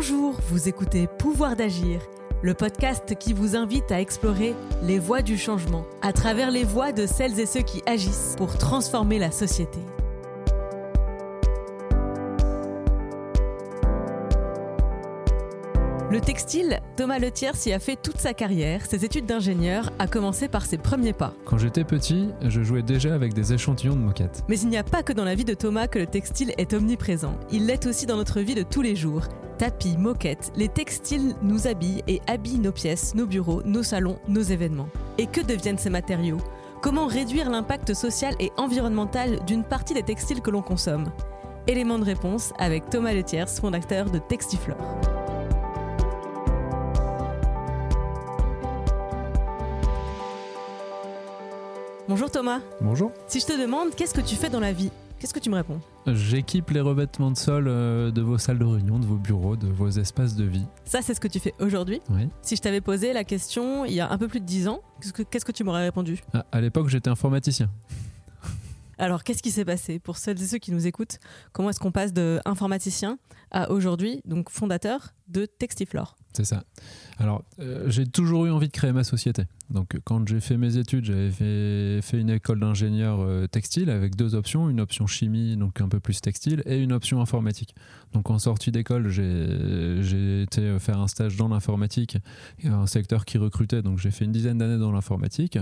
Bonjour, vous écoutez Pouvoir d'agir, le podcast qui vous invite à explorer les voies du changement à travers les voies de celles et ceux qui agissent pour transformer la société. Le textile, Thomas Letiers y a fait toute sa carrière. Ses études d'ingénieur a commencé par ses premiers pas. Quand j'étais petit, je jouais déjà avec des échantillons de moquettes. Mais il n'y a pas que dans la vie de Thomas que le textile est omniprésent. Il l'est aussi dans notre vie de tous les jours. Tapis, moquettes, les textiles nous habillent et habillent nos pièces, nos bureaux, nos salons, nos événements. Et que deviennent ces matériaux? Comment réduire l'impact social et environnemental d'une partie des textiles que l'on consomme? Élément de réponse avec Thomas Letiers, fondateur de Textiflore. Bonjour Thomas. Bonjour. Si je te demande qu'est-ce que tu fais dans la vie, qu'est-ce que tu me réponds? J'équipe les revêtements de sol euh, de vos salles de réunion, de vos bureaux, de vos espaces de vie. Ça, c'est ce que tu fais aujourd'hui? Oui. Si je t'avais posé la question il y a un peu plus de 10 ans, qu'est-ce que, qu'est-ce que tu m'aurais répondu? Ah, à l'époque, j'étais informaticien. Alors, qu'est-ce qui s'est passé? Pour celles et ceux qui nous écoutent, comment est-ce qu'on passe de informaticien à aujourd'hui, donc fondateur de Textiflore? C'est ça. Alors, euh, j'ai toujours eu envie de créer ma société. Donc, quand j'ai fait mes études, j'avais fait, une école d'ingénieur euh, textile avec deux options une option chimie, donc un peu plus textile, et une option informatique. Donc, en sortie d'école, j'ai été faire un stage dans l'informatique, un secteur qui recrutait. Donc, j'ai fait une dizaine d'années dans l'informatique,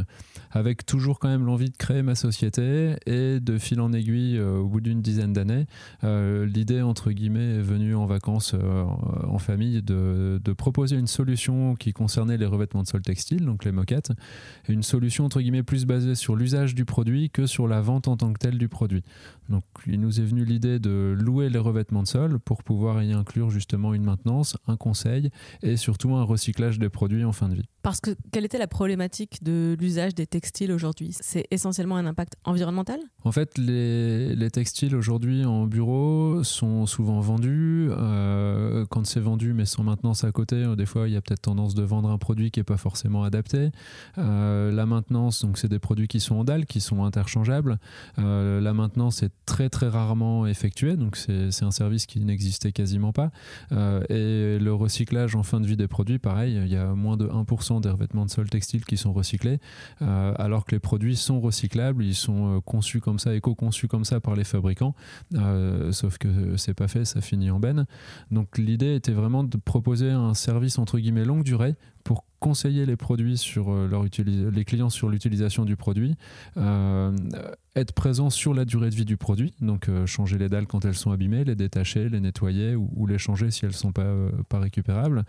avec toujours quand même l'envie de créer ma société. Et de fil en aiguille, euh, au bout d'une dizaine d'années, euh, l'idée, entre guillemets, est venue en vacances euh, en famille de, de proposer une solution qui concernait les revêtements de sol textile, donc les moquettes, et une solution entre guillemets plus basée sur l'usage du produit que sur la vente en tant que telle du produit. Donc il nous est venu l'idée de louer les revêtements de sol pour pouvoir y inclure justement une maintenance, un conseil et surtout un recyclage des produits en fin de vie. Parce que quelle était la problématique de l'usage des textiles aujourd'hui? C'est essentiellement un impact environnemental? En fait, les, les textiles aujourd'hui en bureau sont souvent vendus. Euh, quand c'est vendu mais sans maintenance à côté, euh, des fois il y a peut-être tendance de vendre un produit qui n'est pas forcément adapté. Euh, la maintenance, donc c'est des produits qui sont en dalle, qui sont interchangeables. Euh, la maintenance est très très rarement effectuée, donc c'est un service qui n'existait quasiment pas. Et le recyclage en fin de vie des produits, pareil, il y a moins de 1% des revêtements de sol textile qui sont recyclés, alors que les produits sont recyclables, ils sont conçus comme ça, éco-conçus comme ça par les fabricants, sauf que c'est pas fait, ça finit en benne. Donc l'idée était vraiment de proposer un service entre guillemets longue durée pour conseiller les produits sur euh, leur les clients sur l'utilisation du produit, euh, être présent sur la durée de vie du produit, donc euh, changer les dalles quand elles sont abîmées, les détacher, les nettoyer ou, les changer si elles sont pas, pas récupérables,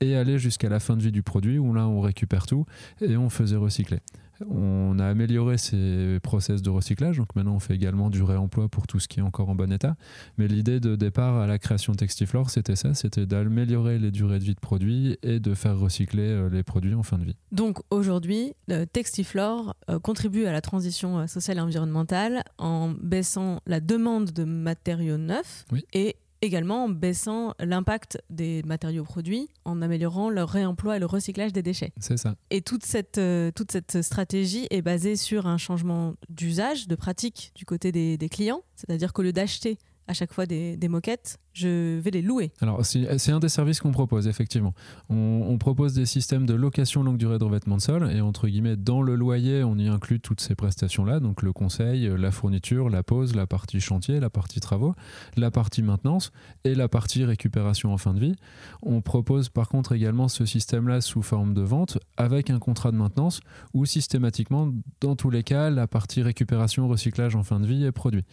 et aller jusqu'à la fin de vie du produit où là on récupère tout et on faisait recycler. On a amélioré ces process de recyclage, donc maintenant on fait également du réemploi pour tout ce qui est encore en bon état. Mais l'idée de départ à la création Textiflore, c'était ça, c'était d'améliorer les durées de vie de produits et de faire recycler euh, les produits en fin de vie. Donc aujourd'hui, Textiflore euh, contribue à la transition euh, sociale et environnementale en baissant la demande de matériaux neufs Oui. et également en baissant l'impact des matériaux produits en améliorant leur réemploi et le recyclage des déchets. C'est ça. Et toute cette, euh, toute cette stratégie est basée sur un changement d'usage, de pratique du côté des, des clients. C'est-à-dire qu'au lieu d'acheter à chaque fois des, moquettes, je vais les louer. Alors, c'est un des services qu'on propose, effectivement. On, propose des systèmes de location longue durée de revêtement de sol, et entre guillemets, dans le loyer, on y inclut toutes ces prestations-là, donc le conseil, la fourniture, la pose, la partie chantier, la partie travaux, la partie maintenance et la partie récupération en fin de vie. On propose par contre également ce système-là sous forme de vente avec un contrat de maintenance où systématiquement, dans tous les cas, la partie récupération, recyclage en fin de vie est produit,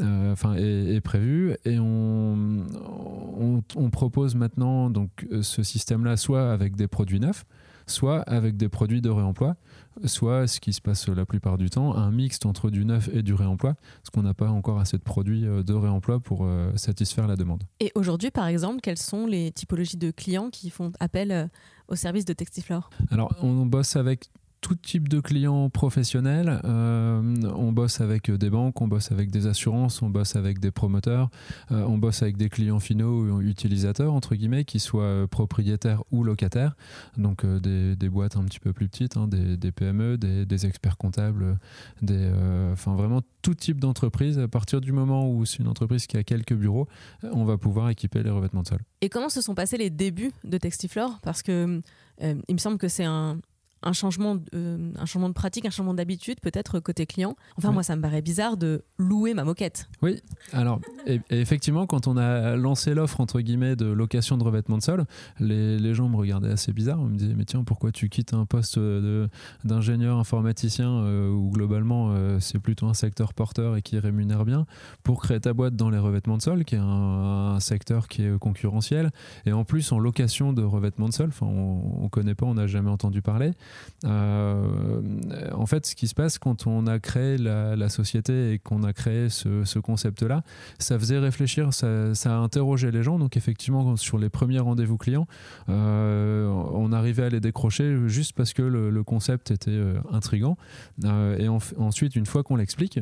euh, enfin est, est et on, on, on propose maintenant donc euh, ce système-là soit avec des produits neufs, soit avec des produits de réemploi, soit ce qui se passe la plupart du temps, un mixte entre du neuf et du réemploi, parce qu'on n'a pas encore assez de produits euh, de réemploi pour euh, satisfaire la demande. Et aujourd'hui, par exemple, quelles sont les typologies de clients qui font appel au service de Textiflore? Alors, on bosse avec tout type de clients professionnels. on bosse avec des banques, on bosse avec des assurances, on bosse avec des promoteurs, on bosse avec des clients finaux ou utilisateurs, entre guillemets, qui soient propriétaires ou locataires. Donc des, boîtes un petit peu plus petites, hein, des, PME, des, des, experts comptables, des, enfin vraiment tout type d'entreprise. À partir du moment où c'est une entreprise qui a quelques bureaux, on va pouvoir équiper les revêtements de sol. Et comment se sont passés les débuts de Textiflore? Parce que euh, il me semble que c'est un, un changement, euh, un changement de pratique, un changement d'habitude, peut-être côté client. Enfin, moi, ça me paraît bizarre de louer ma moquette. Oui, alors, et, effectivement, quand on a lancé l'offre, entre guillemets, de location de revêtement de sol, les, les, gens me regardaient assez bizarre. On me disait, mais tiens, pourquoi tu quittes un poste d'ingénieur informaticien euh, où globalement, euh, c'est plutôt un secteur porteur et qui rémunère bien, pour créer ta boîte dans les revêtements de sol, qui est un, secteur qui est concurrentiel, et en plus en location de revêtements de sol. Enfin, on ne connaît pas, on n'a jamais entendu parler. Euh, en fait, ce qui se passe quand on a créé la, société et qu'on a créé ce, concept-là, ça faisait réfléchir, ça, ça, a interrogé les gens. Donc effectivement, sur les premiers rendez-vous clients, euh, on arrivait à les décrocher juste parce que le, concept était euh, intrigant. et ensuite, une fois qu'on l'explique,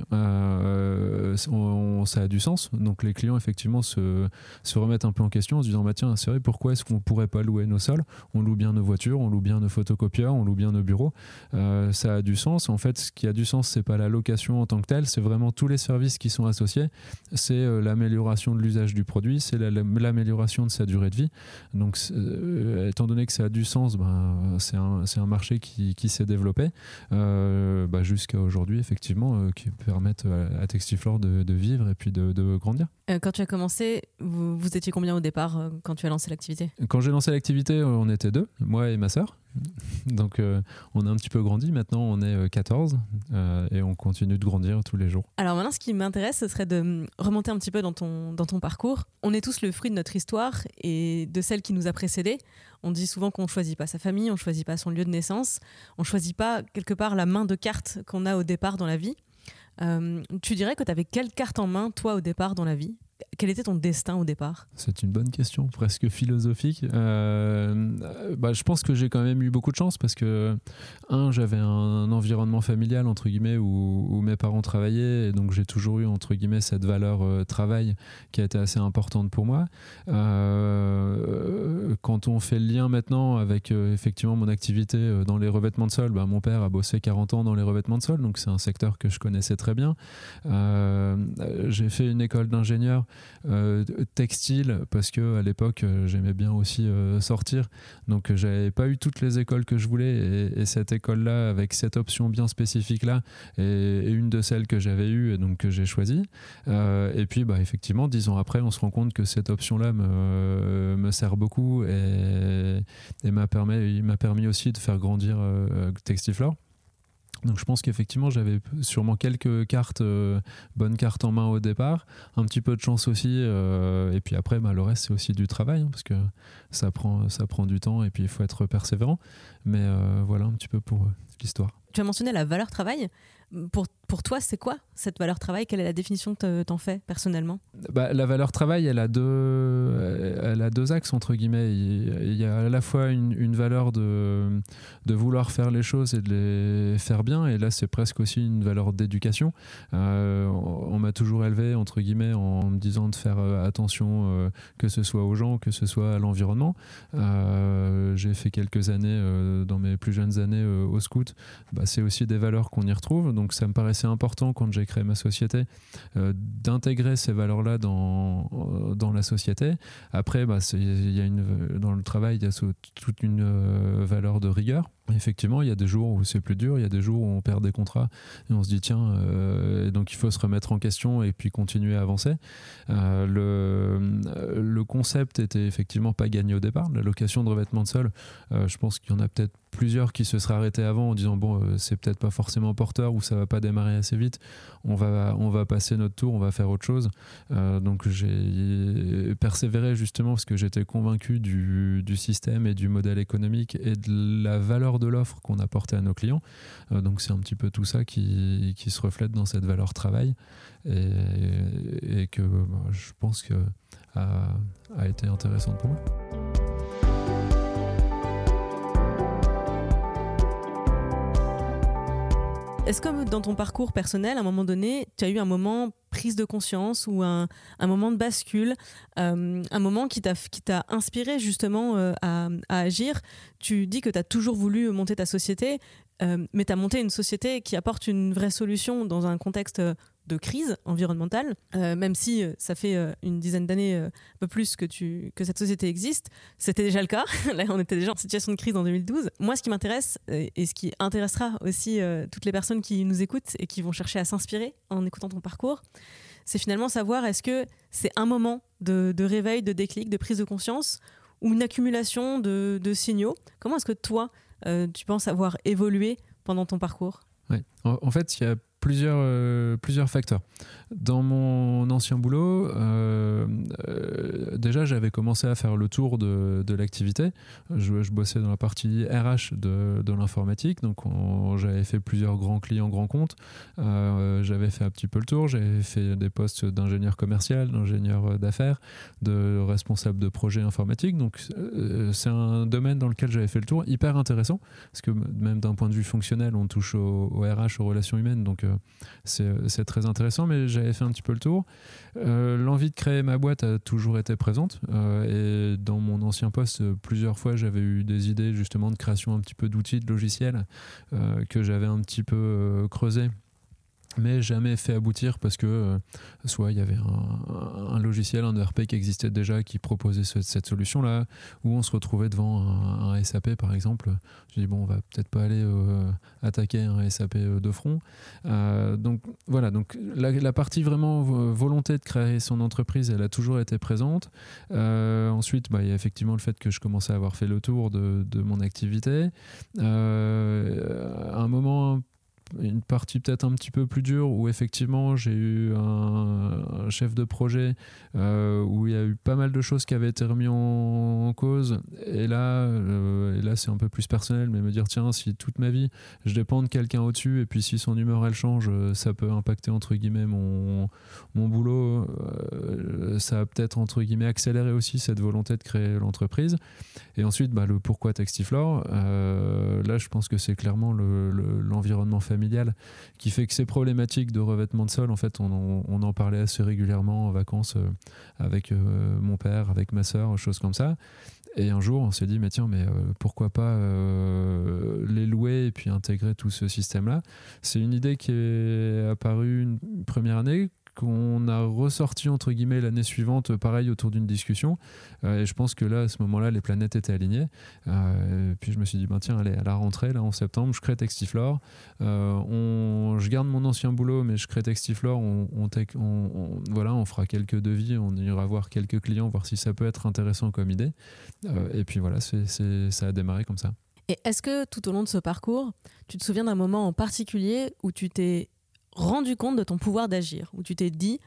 ça a du sens. Donc les clients effectivement se, remettent un peu en question en se disant bah tiens c'est vrai pourquoi est-ce qu'on pourrait pas louer nos sols? On loue bien nos voitures, on loue bien nos photocopieurs, on loue bien nos bureaux, euh, ça a du sens. En fait, ce qui a du sens, c'est pas la location en tant que telle, c'est vraiment tous les services qui sont associés. C'est euh, l'amélioration de l'usage du produit, c'est l'amélioration de sa durée de vie. Donc, euh, étant donné que ça a du sens, ben, c'est un, un, marché qui, qui s'est développé bah, jusqu'à aujourd'hui, effectivement, qui permettent à, Textiflore de, vivre et puis de grandir. Quand tu as commencé, vous, vous étiez combien au départ quand tu as lancé l'activité? Quand j'ai lancé l'activité, on était deux, moi et ma sœur. Donc euh, on a un petit peu grandi, maintenant on est 14 euh, euh, et on continue de grandir tous les jours. Alors maintenant ce qui m'intéresse ce serait de remonter un petit peu dans ton, dans ton parcours. On est tous le fruit de notre histoire et de celle qui nous a précédés. On dit souvent qu'on ne choisit pas sa famille, on ne choisit pas son lieu de naissance, on ne choisit pas quelque part la main de carte qu'on a au départ dans la vie. Tu dirais que tu avais quelle carte en main toi au départ dans la vie? Quel était ton destin au départ? C'est une bonne question, presque philosophique. Euh, bah, je pense que j'ai quand même eu beaucoup de chance parce que, un, j'avais un environnement familial, entre guillemets, où, mes parents travaillaient, et donc j'ai toujours eu, entre guillemets, cette valeur euh, travail qui a été assez importante pour moi. Euh, quand on fait le lien maintenant avec, effectivement, mon activité dans les revêtements de sol, bah, mon père a bossé 40 ans dans les revêtements de sol, donc c'est un secteur que je connaissais très bien. j'ai fait une école d'ingénieur euh, textile parce que à l'époque euh, j'aimais bien aussi euh, sortir donc j'avais pas eu toutes les écoles que je voulais et, cette école là avec cette option bien spécifique là est, une de celles que j'avais eu et donc que j'ai choisi et puis bah effectivement dix ans après on se rend compte que cette option là me, sert beaucoup et m'a permis, m'a permis aussi de faire grandir Textiflore donc je pense qu'effectivement j'avais sûrement quelques cartes, euh, bonnes cartes en main au départ, un petit peu de chance aussi, euh, et puis après bah, le reste c'est aussi du travail, hein, parce que ça prend, ça prend du temps et puis il faut être persévérant. Mais euh, voilà un petit peu pour l'histoire. Tu as mentionné la valeur travail. Pour, pour toi, c'est quoi cette valeur travail? Quelle est la définition que tu en fais personnellement? Bah, La valeur travail, elle a, deux, elle a deux axes, entre guillemets. Il y a à la fois une, valeur de, de vouloir faire les choses et de les faire bien, et là, c'est presque aussi une valeur d'éducation. Euh, on m'a toujours élevé, entre guillemets, en me disant de faire euh, attention, euh, que ce soit aux gens, que ce soit à l'environnement. J'ai fait quelques années, dans mes plus jeunes années, au scout. Bah, c'est aussi des valeurs qu'on y retrouve donc ça me paraissait important quand j'ai créé ma société euh, d'intégrer ces valeurs-là dans, euh, dans la société. Après, bah, y a dans le travail, il y a toute une euh, valeur de rigueur. Effectivement, il y a des jours où c'est plus dur, il y a des jours où on perd des contrats et on se dit tiens, donc il faut se remettre en question et puis continuer à avancer. le, le concept était effectivement pas gagné au départ. La location de revêtement de sol, je pense qu'il y en a peut-être plusieurs qui se seraient arrêtés avant en disant bon euh, c'est peut-être pas forcément porteur ou ça va pas démarrer assez vite on va on va passer notre tour on va faire autre chose euh, donc j'ai persévéré justement parce que j'étais convaincu du, du, système et du modèle économique et de la valeur de l'offre qu'on apportait à nos clients euh, donc c'est un petit peu tout ça qui, qui, se reflète dans cette valeur travail et, que bah, je pense que a, a été intéressante pour moi. Est-ce que dans ton parcours personnel, à un moment donné, tu as eu un moment prise de conscience ou un, moment de bascule, euh, un moment qui t'a inspiré justement euh, à, agir? Tu dis que tu as toujours voulu monter ta société, euh, mais tu as monté une société qui apporte une vraie solution dans un contexte de crise environnementale, euh, même si euh, ça fait euh, une dizaine d'années, un peu plus que, tu, que cette société existe. C'était déjà le cas. Là, on était déjà en situation de crise en 2012. Moi, ce qui m'intéresse et ce qui intéressera aussi toutes les personnes qui nous écoutent et qui vont chercher à s'inspirer en écoutant ton parcours, c'est finalement savoir est-ce que c'est un moment de, réveil, de déclic, de prise de conscience ou une accumulation de, signaux. Comment est-ce que toi, tu penses avoir évolué pendant ton parcours? En, en, fait, il y a plusieurs, euh, plusieurs facteurs. Dans mon ancien boulot, euh, euh, déjà j'avais commencé à faire le tour de, de l'activité. Je, bossais dans la partie RH de, de l'informatique, donc j'avais fait plusieurs grands clients, grands comptes. j'avais fait un petit peu le tour, j'avais fait des postes d'ingénieur commercial, d'ingénieur d'affaires, de responsable de projet informatique. Donc c'est un domaine dans lequel j'avais fait le tour, hyper intéressant, parce que même d'un point de vue fonctionnel, on touche au, au RH, aux relations humaines. Donc c'est très intéressant, mais j'avais fait un petit peu le tour. Euh, l'envie de créer ma boîte a toujours été présente. Euh, et dans mon ancien poste, plusieurs fois, j'avais eu des idées justement de création un petit peu d'outils, de logiciels euh, que j'avais un petit peu creusé mais jamais fait aboutir parce que euh, soit il y avait un, logiciel, un ERP qui existait déjà qui proposait cette solution-là, ou on se retrouvait devant un, SAP par exemple. Je dis bon, on va peut-être pas aller euh, attaquer un SAP euh, de front. donc voilà, donc la, partie vraiment volonté de créer son entreprise, elle a toujours été présente. ensuite, bah, il y a effectivement le fait que je commençais à avoir fait le tour de, de mon activité. à un moment une partie peut-être un petit peu plus dure où effectivement j'ai eu un, chef de projet euh, où il y a eu pas mal de choses qui avaient été remises en, cause. Et là, euh, là c'est un peu plus personnel mais me dire tiens si toute ma vie je dépends de quelqu'un au-dessus et puis si son humeur elle change euh, ça peut impacter entre guillemets mon, mon boulot ça a peut-être entre guillemets accéléré aussi cette volonté de créer l'entreprise. Et ensuite bah, le pourquoi Textiflore là je pense que c'est clairement l'environnement le, familial qui fait que ces problématiques de revêtement de sol, en fait, on, en parlait assez régulièrement en vacances euh, avec euh, mon père, avec ma soeur, choses comme ça. Et un jour, on s'est dit, mais tiens, mais euh, pourquoi pas les louer et puis intégrer tout ce système-là? C'est une idée qui est apparue une première année, qu'on a ressorti entre guillemets l'année suivante, pareil autour d'une discussion. Euh, et je pense que là, à ce moment-là, les planètes étaient alignées. Euh, et puis je me suis dit, ben tiens, allez, à la rentrée, là en septembre, je crée Textiflore. Euh, on, je garde mon ancien boulot, mais je crée Textiflore. On, on, voilà, on fera quelques devis, on ira voir quelques clients, voir si ça peut être intéressant comme idée. et puis voilà, c'est, ça a démarré comme ça. Et est-ce que tout au long de ce parcours, tu te souviens d'un moment en particulier où tu t'es rendu compte de ton pouvoir d'agir, où tu t'es dit,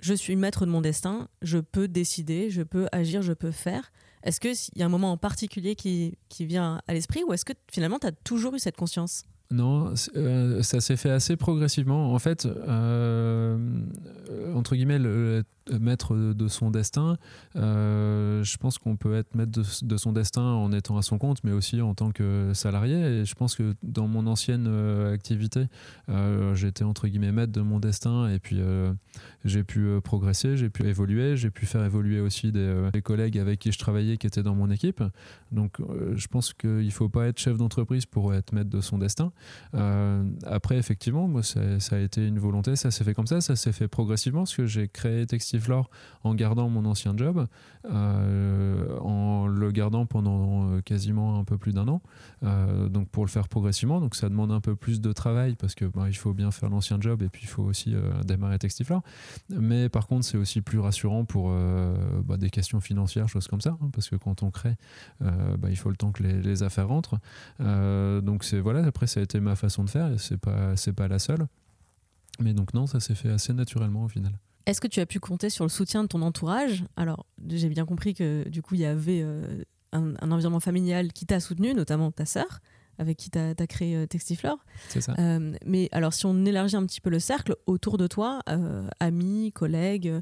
je suis maître de mon destin, je peux décider, je peux agir, je peux faire. Est-ce qu'il y a un moment en particulier qui, qui vient à l'esprit ou est-ce que finalement tu as toujours eu cette conscience? Non, euh, ça s'est fait assez progressivement. En fait, euh, entre guillemets, le, maître de son destin, euh, je pense qu'on peut être maître de, son destin en étant à son compte, mais aussi en tant que salarié. Et je pense que dans mon ancienne activité, j'étais entre guillemets maître de mon destin et puis j'ai pu progresser, j'ai pu évoluer, j'ai pu faire évoluer aussi des, collègues avec qui je travaillais qui étaient dans mon équipe. Donc je pense qu'il ne faut pas être chef d'entreprise pour être maître de son destin. Euh, après, effectivement, moi, ça, a été une volonté, ça s'est fait comme ça, ça s'est fait progressivement, parce que j'ai créé En gardant mon ancien job, euh, en le gardant pendant euh, quasiment un peu plus d'un an, donc pour le faire progressivement, donc ça demande un peu plus de travail, parce que bah, il faut bien faire l'ancien job, et puis il faut aussi démarrer Textiflore, mais par contre, c'est aussi plus rassurant pour bah, des questions financières, choses comme ça, hein, parce que quand on crée, bah, il faut le temps que les, affaires rentrent, donc c'est voilà, après, ça a été ma façon de faire c'est pas c'est pas la seule. Mais donc non, ça s'est fait assez naturellement au final. Est-ce que tu as pu compter sur le soutien de ton entourage? Alors, j'ai bien compris que du coup, il y avait euh, un, environnement familial qui t'a soutenu, notamment ta sœur, avec qui tu as, créé euh, Textiflore. C'est ça. Euh, mais alors, si on élargit un petit peu le cercle autour de toi, amis, collègues,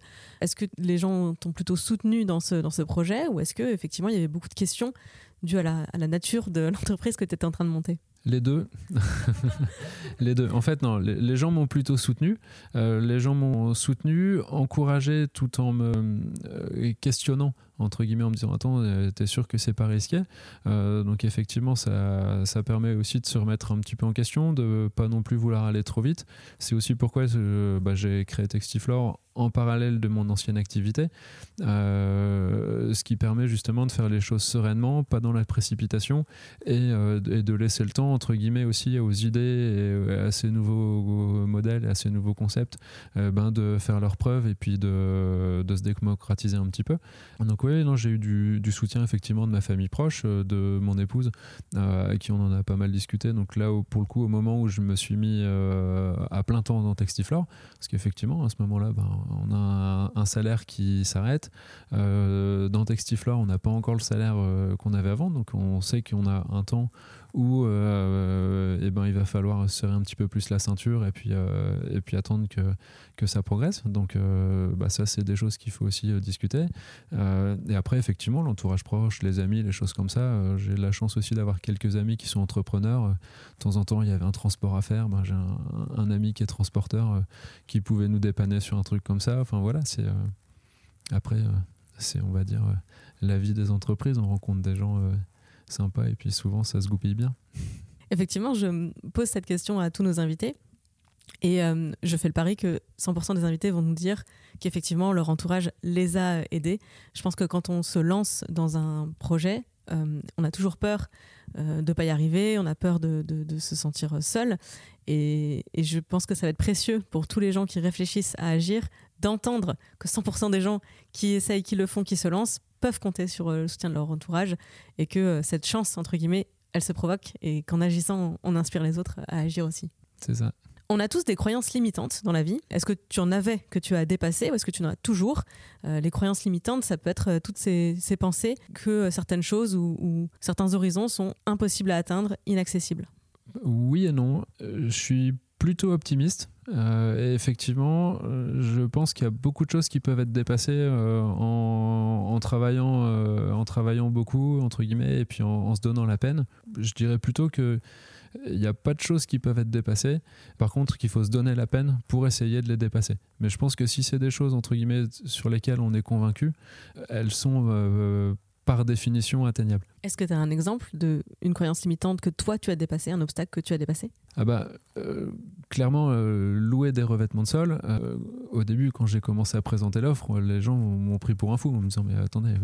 est-ce que les gens t'ont plutôt soutenu dans ce, dans ce projet? Ou est-ce que effectivement il y avait beaucoup de questions dû à la, nature de l'entreprise que tu étais en train de monter? Les deux. les deux. En fait, non, les, gens m'ont plutôt soutenu. Euh, les gens m'ont soutenu, encouragé tout en me euh, questionnant entre guillemets en me disant attends euh, t'es sûr que c'est pas risqué? Donc effectivement ça, ça, permet aussi de se remettre un petit peu en question de pas non plus vouloir aller trop vite c'est aussi pourquoi bah, j'ai créé Textiflore en parallèle de mon ancienne activité, euh, ce qui permet justement de faire les choses sereinement, pas dans la précipitation, et, euh, de laisser le temps, entre guillemets, aussi aux idées et à ces nouveaux modèles, à ces nouveaux concepts, euh, ben, de faire leurs preuves et puis de, de, se démocratiser un petit peu. Donc oui, j'ai eu du, soutien effectivement de ma famille proche, de mon épouse, avec qui on en a pas mal discuté. Donc là, pour le coup, au moment où je me suis mis à plein temps dans Textiflore, parce qu'effectivement, à ce moment-là, ben, on a un, salaire qui s'arrête. Euh, dans Textiflore, on n'a pas encore le salaire euh, qu'on avait avant, donc on sait qu'on a un temps où euh, eh ben, il va falloir serrer un petit peu plus la ceinture et puis, et puis attendre que, que ça progresse. Donc bah, ça, c'est des choses qu'il faut aussi discuter. et après, effectivement, l'entourage proche, les amis, les choses comme ça, j'ai la chance aussi d'avoir quelques amis qui sont entrepreneurs. De temps en temps, il y avait un transport à faire. Ben, j'ai un, un, ami qui est transporteur qui pouvait nous dépanner sur un truc comme ça. Enfin voilà, c'est euh, après, euh, c'est on va dire euh, la vie des entreprises. On rencontre des gens sympas et puis souvent ça se goupille bien. Effectivement, je pose cette question à tous nos invités. Et je fais le pari que 100% des invités vont nous dire qu'effectivement leur entourage les a aidés. Je pense que quand on se lance dans un projet, on a toujours peur de ne pas y arriver, on a peur de, de se sentir seul. Et, je pense que ça va être précieux pour tous les gens qui réfléchissent à agir d'entendre que 100% des gens qui essayent, qui le font, qui se lancent, peuvent compter sur euh, le soutien de leur entourage et que euh, cette chance, entre guillemets, elle se provoque et qu'en agissant, on inspire les autres à agir aussi. C'est ça. On a tous des croyances limitantes dans la vie. Est-ce que tu en avais que tu as dépassé ou est-ce que tu en as toujours? Euh, Les croyances limitantes, ça peut être toutes ces, pensées que certaines choses ou certains horizons sont impossibles à atteindre, inaccessibles. Oui et non. Je suis plutôt optimiste. Euh, effectivement, euh, je pense qu'il y a beaucoup de choses qui peuvent être dépassées en, travaillant, en travaillant beaucoup, entre guillemets, et puis en, se donnant la peine. Je dirais plutôt que il n'y a pas de choses qui peuvent être dépassées. Par contre, qu'il faut se donner la peine pour essayer de les dépasser. Mais je pense que si c'est des choses, entre guillemets, sur lesquelles on est convaincu, elles sont par définition atteignable. Est-ce que tu as un exemple d'une croyance limitante que toi tu as dépassé, un obstacle que tu as dépassé? Ah bah euh, clairement euh, louer des revêtements de sol. Euh, au début quand j'ai commencé à présenter l'offre, les gens m'ont pris pour un fou en me disant mais attendez,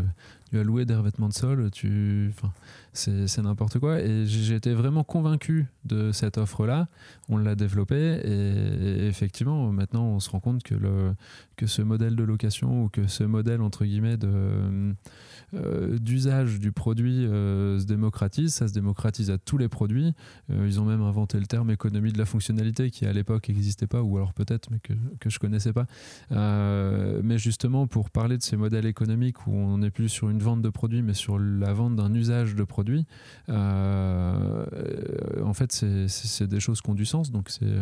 tu as loué des revêtements de sol, tu, enfin c'est n'importe quoi. Et j'étais vraiment convaincu de cette offre-là. On l'a développée et, effectivement maintenant on se rend compte que le que ce modèle de location ou que ce modèle entre guillemets de d'usage du produit euh, se démocratise, ça se démocratise à tous les produits. Euh, ils ont même inventé le terme économie de la fonctionnalité qui à l'époque n'existait pas, ou alors peut-être, mais que, que je connaissais pas. mais justement, pour parler de ces modèles économiques où on n'est plus sur une vente de produits, mais sur la vente d'un usage de produits, en fait, c'est des choses qui ont du sens. Donc c'est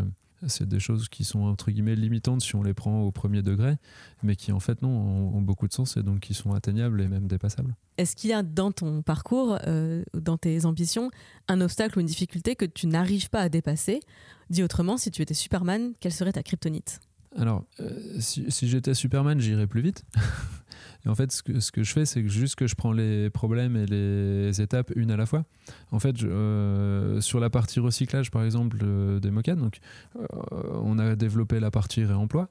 c'est des choses qui sont entre guillemets limitantes si on les prend au premier degré, mais qui en fait non ont, beaucoup de sens et donc qui sont atteignables et même dépassables. Est-ce qu'il y a dans ton parcours, euh, dans tes ambitions, un obstacle ou une difficulté que tu n'arrives pas à dépasser? Dit autrement, si tu étais Superman, quelle serait ta kryptonite? Alors, euh, si, si j'étais Superman, j'irais plus vite. Et en fait, ce que, ce que je fais, c'est juste que je prends les problèmes et les étapes une à la fois. En fait, euh, sur la partie recyclage, par exemple, euh, des moquettes, donc, euh, on a développé la partie réemploi,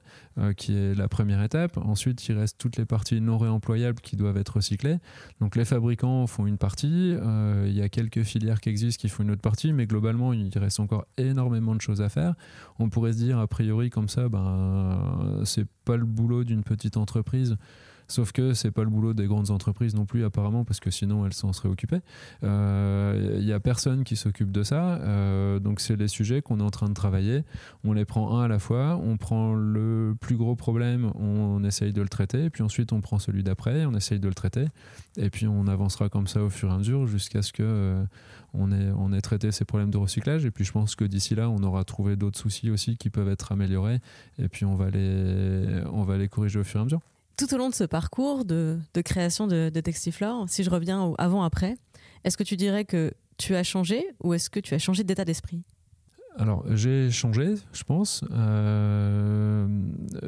qui est la première étape. Ensuite, il reste toutes les parties non réemployables qui doivent être recyclées. Donc, les fabricants font une partie. Il y a quelques filières qui existent qui font une autre partie, mais globalement, il reste encore énormément de choses à faire. On pourrait se dire, a priori, comme ça, ben, c'est pas le boulot d'une petite entreprise Sauf que c'est pas le boulot des grandes entreprises non plus apparemment parce que sinon elles s'en seraient occupées. Il euh, y a personne qui s'occupe de ça. Euh, donc c'est les sujets qu'on est en train de travailler. On les prend un à la fois. On prend le plus gros problème, on, essaye de le traiter. Puis ensuite on prend celui d'après, on essaye de le traiter. Et puis on avancera comme ça au fur et à mesure jusqu'à ce que euh, on, ait, traité ces problèmes de recyclage. Et puis je pense que d'ici là, on aura trouvé d'autres soucis aussi qui peuvent être améliorés. Et puis on va les corriger au fur et à mesure tout au long de ce parcours de, création de, Textiflore, si je reviens avant-après, est-ce que tu dirais que tu as changé ou est-ce que tu as changé d'état d'esprit? Alors, j'ai changé, je pense. Euh,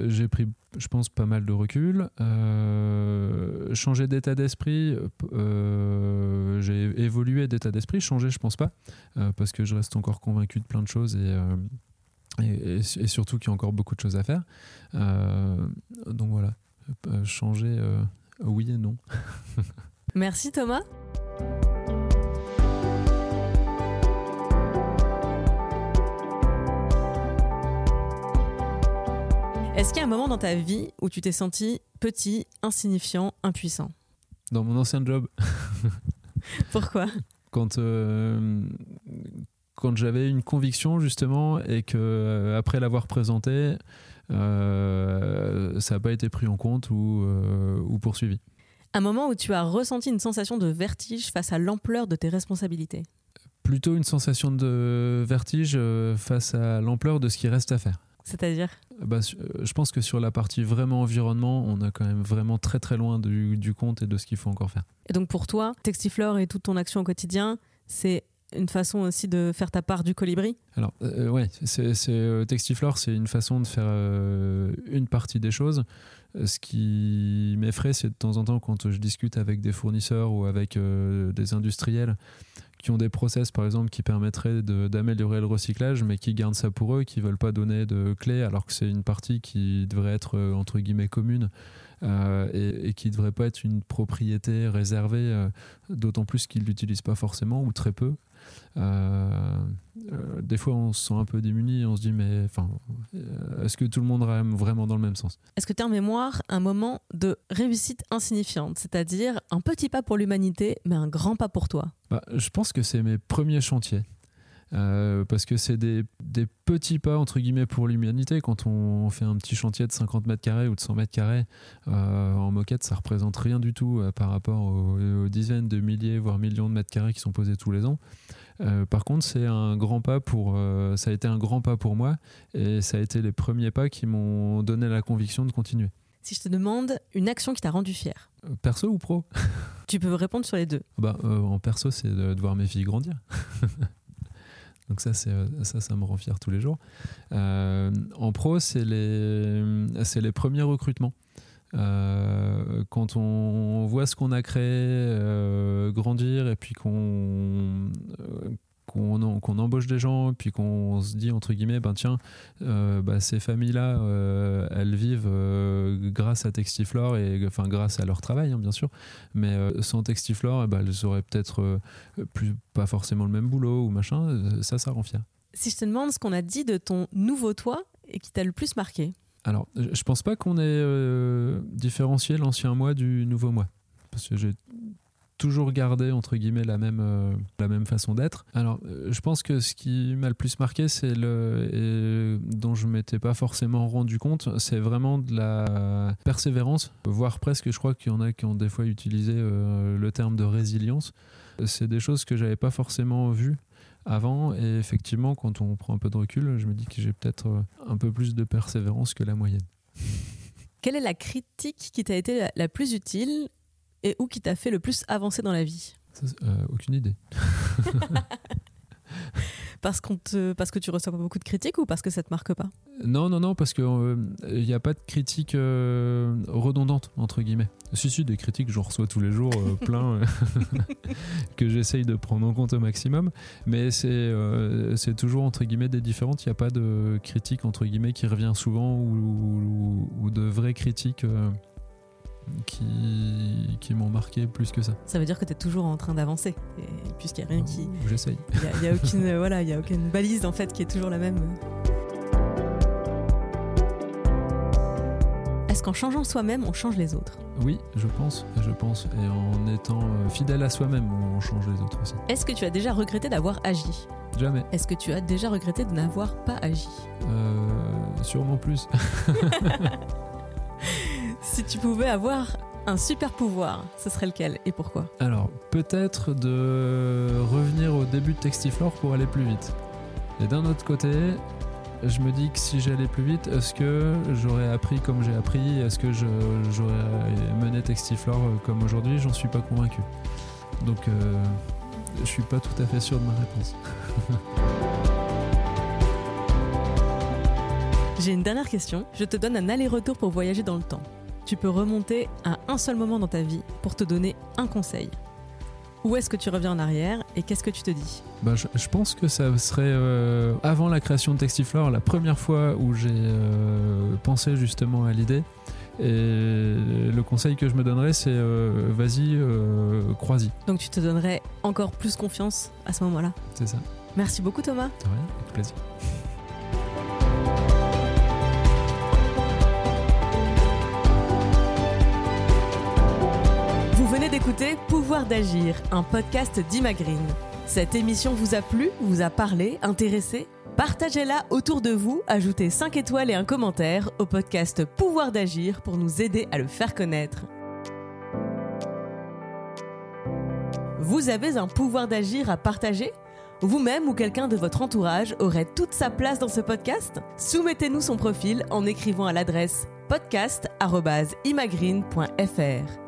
j'ai pris, je pense, pas mal de recul. Euh, changé d'état d'esprit, euh, j'ai évolué d'état d'esprit. Changé, je pense pas, parce que je reste encore convaincu de plein de choses et surtout qu'il y a encore beaucoup de choses à faire. donc voilà, changer, oui et non. Merci Thomas. Est-ce qu'il y a un moment dans ta vie où tu t'es senti petit, insignifiant, impuissant? Dans mon ancien job. Pourquoi? Quand, euh, quand j'avais une conviction justement et que euh, après l'avoir présentée, euh, ça n'a pas été pris en compte ou, ou poursuivi. Un moment où tu as ressenti une sensation de vertige face à l'ampleur de tes responsabilités Plutôt une sensation de vertige face à l'ampleur de ce qui reste à faire. C'est-à-dire? Bah, euh, Je pense que sur la partie vraiment environnement, on est quand même vraiment très très loin du, compte et de ce qu'il faut encore faire. Et donc pour toi, Textiflore et toute ton action au quotidien, c'est une façon aussi de faire ta part du colibri Alors, euh, ouais, c'est, euh, Textiflore, c'est une façon de faire une partie des choses. Ce qui m'effraie, c'est de temps en temps quand je discute avec des fournisseurs ou avec des industriels qui ont des process par exemple qui permettraient d'améliorer le recyclage mais qui gardent ça pour eux, qui veulent pas donner de clés alors que c'est une partie qui devrait être euh, entre guillemets commune euh, et, qui devrait pas être une propriété réservée, euh, d'autant plus qu'ils l'utilisent pas forcément ou très peu. Euh, euh, des fois, on se sent un peu démuni, on se dit, mais enfin, euh, est-ce que tout le monde rame vraiment dans le même sens? Est-ce que tu as en mémoire un moment de réussite insignifiante, c'est-à-dire un petit pas pour l'humanité, mais un grand pas pour toi? Bah, Je pense que c'est mes premiers chantiers. parce que c'est des, des, petits pas entre guillemets pour l'humanité. Quand on fait un petit chantier de 50 mètres carrés ou de 100 mètres carrés en moquette, ça représente rien du tout par rapport aux, aux, dizaines de milliers voire millions de mètres carrés qui sont posés tous les ans. Euh, par contre, c'est un grand pas pour, euh, ça a été un grand pas pour moi et ça a été les premiers pas qui m'ont donné la conviction de continuer. Si je te demande une action qui t'a rendu fier euh, Perso ou pro? Tu peux répondre sur les deux. Bah, en perso, c'est de, de, voir mes filles grandir. Donc ça, ça, ça me rend fier tous les jours. en pro, c'est les, les premiers recrutements. Euh, quand on voit ce qu'on a créé euh, grandir et puis qu'on euh, qu'on embauche des gens, puis qu'on se dit entre guillemets, ben tiens, bah, ces familles-là, elles vivent grâce à Textiflore et enfin grâce à leur travail, hein, bien sûr, mais sans Textiflore, eh ben, elles auraient peut-être plus pas forcément le même boulot ou machin. Ça, ça rend fier. Si je te demande ce qu'on a dit de ton nouveau toi et qui t'a le plus marqué. Alors, je pense pas qu'on ait euh, différencié l'ancien moi du nouveau moi. Parce que j'ai toujours gardé, entre guillemets, la même, euh, la même façon d'être. Alors, euh, je pense que ce qui m'a le plus marqué, c'est le. Et dont je m'étais pas forcément rendu compte, c'est vraiment de la persévérance, voire presque, je crois qu'il y en a qui ont des fois utilisé le terme de résilience. C'est des choses que j'avais pas forcément vues avant. Et effectivement, quand on prend un peu de recul, je me dis que j'ai peut-être euh, un peu plus de persévérance que la moyenne. Quelle est la critique qui t'a été la plus utile et où qui t'a fait le plus avancer dans la vie? Euh, Aucune idée. parce, qu'on te, parce que tu reçois pas beaucoup de critiques ou parce que ça te marque pas? Non, non, non, parce qu'il n'y euh, a pas de critiques euh, redondantes, entre guillemets. Si, si, des critiques, j'en reçois tous les jours, euh, plein, que j'essaye de prendre en compte au maximum. Mais c'est, c'est toujours, entre guillemets, des différentes. Il n'y a pas de critique, entre guillemets, qui revient souvent ou, ou de vraies critiques qui, qui m'ont marqué plus que ça. Ça veut dire que tu es toujours en train d'avancer, puisqu'il n'y a rien qui. J'essaye. Il n'y a, aucune, voilà, y a aucune balise en fait qui est toujours la même. Est-ce qu'en changeant soi-même, on change les autres? Oui, je pense, je pense. Et en étant euh, fidèle à soi-même, on change les autres aussi. Est-ce que tu as déjà regretté d'avoir agi? Jamais. Est-ce que tu as déjà regretté de n'avoir pas agi? Euh, Sûrement plus. Si tu pouvais avoir un super pouvoir, ce serait lequel et pourquoi? Alors, peut-être de revenir au début de Textiflore pour aller plus vite. Et d'un autre côté, je me dis que si j'allais plus vite, est-ce que j'aurais appris comme j'ai appris? Est-ce que j'aurais mené Textiflore comme aujourd'hui? J'en suis pas convaincu. Donc, euh, je suis pas tout à fait sûr de ma réponse. J'ai une dernière question. Je te donne un aller-retour pour voyager dans le temps. Tu peux remonter à un seul moment dans ta vie pour te donner un conseil. Où est-ce que tu reviens en arrière et qu'est-ce que tu te dis? Bah, je, pense que ça serait euh, avant la création de Textiflore, la première fois où j'ai euh, pensé justement à l'idée. Et le conseil que je me donnerais, c'est euh, vas-y, crois-y. Donc tu te donnerais encore plus confiance à ce moment-là? C'est ça. Merci beaucoup Thomas. De rien, avec plaisir. D'écouter Pouvoir d'agir, un podcast d'Imagrine. Cette émission vous a plu, vous a parlé, intéressé? Partagez-la autour de vous, ajoutez 5 étoiles et un commentaire au podcast Pouvoir d'agir pour nous aider à le faire connaître. Vous avez un pouvoir d'agir à partager? Vous-même ou quelqu'un de votre entourage aurait toute sa place dans ce podcast? Soumettez-nous son profil en écrivant à l'adresse podcast.imagrine.fr.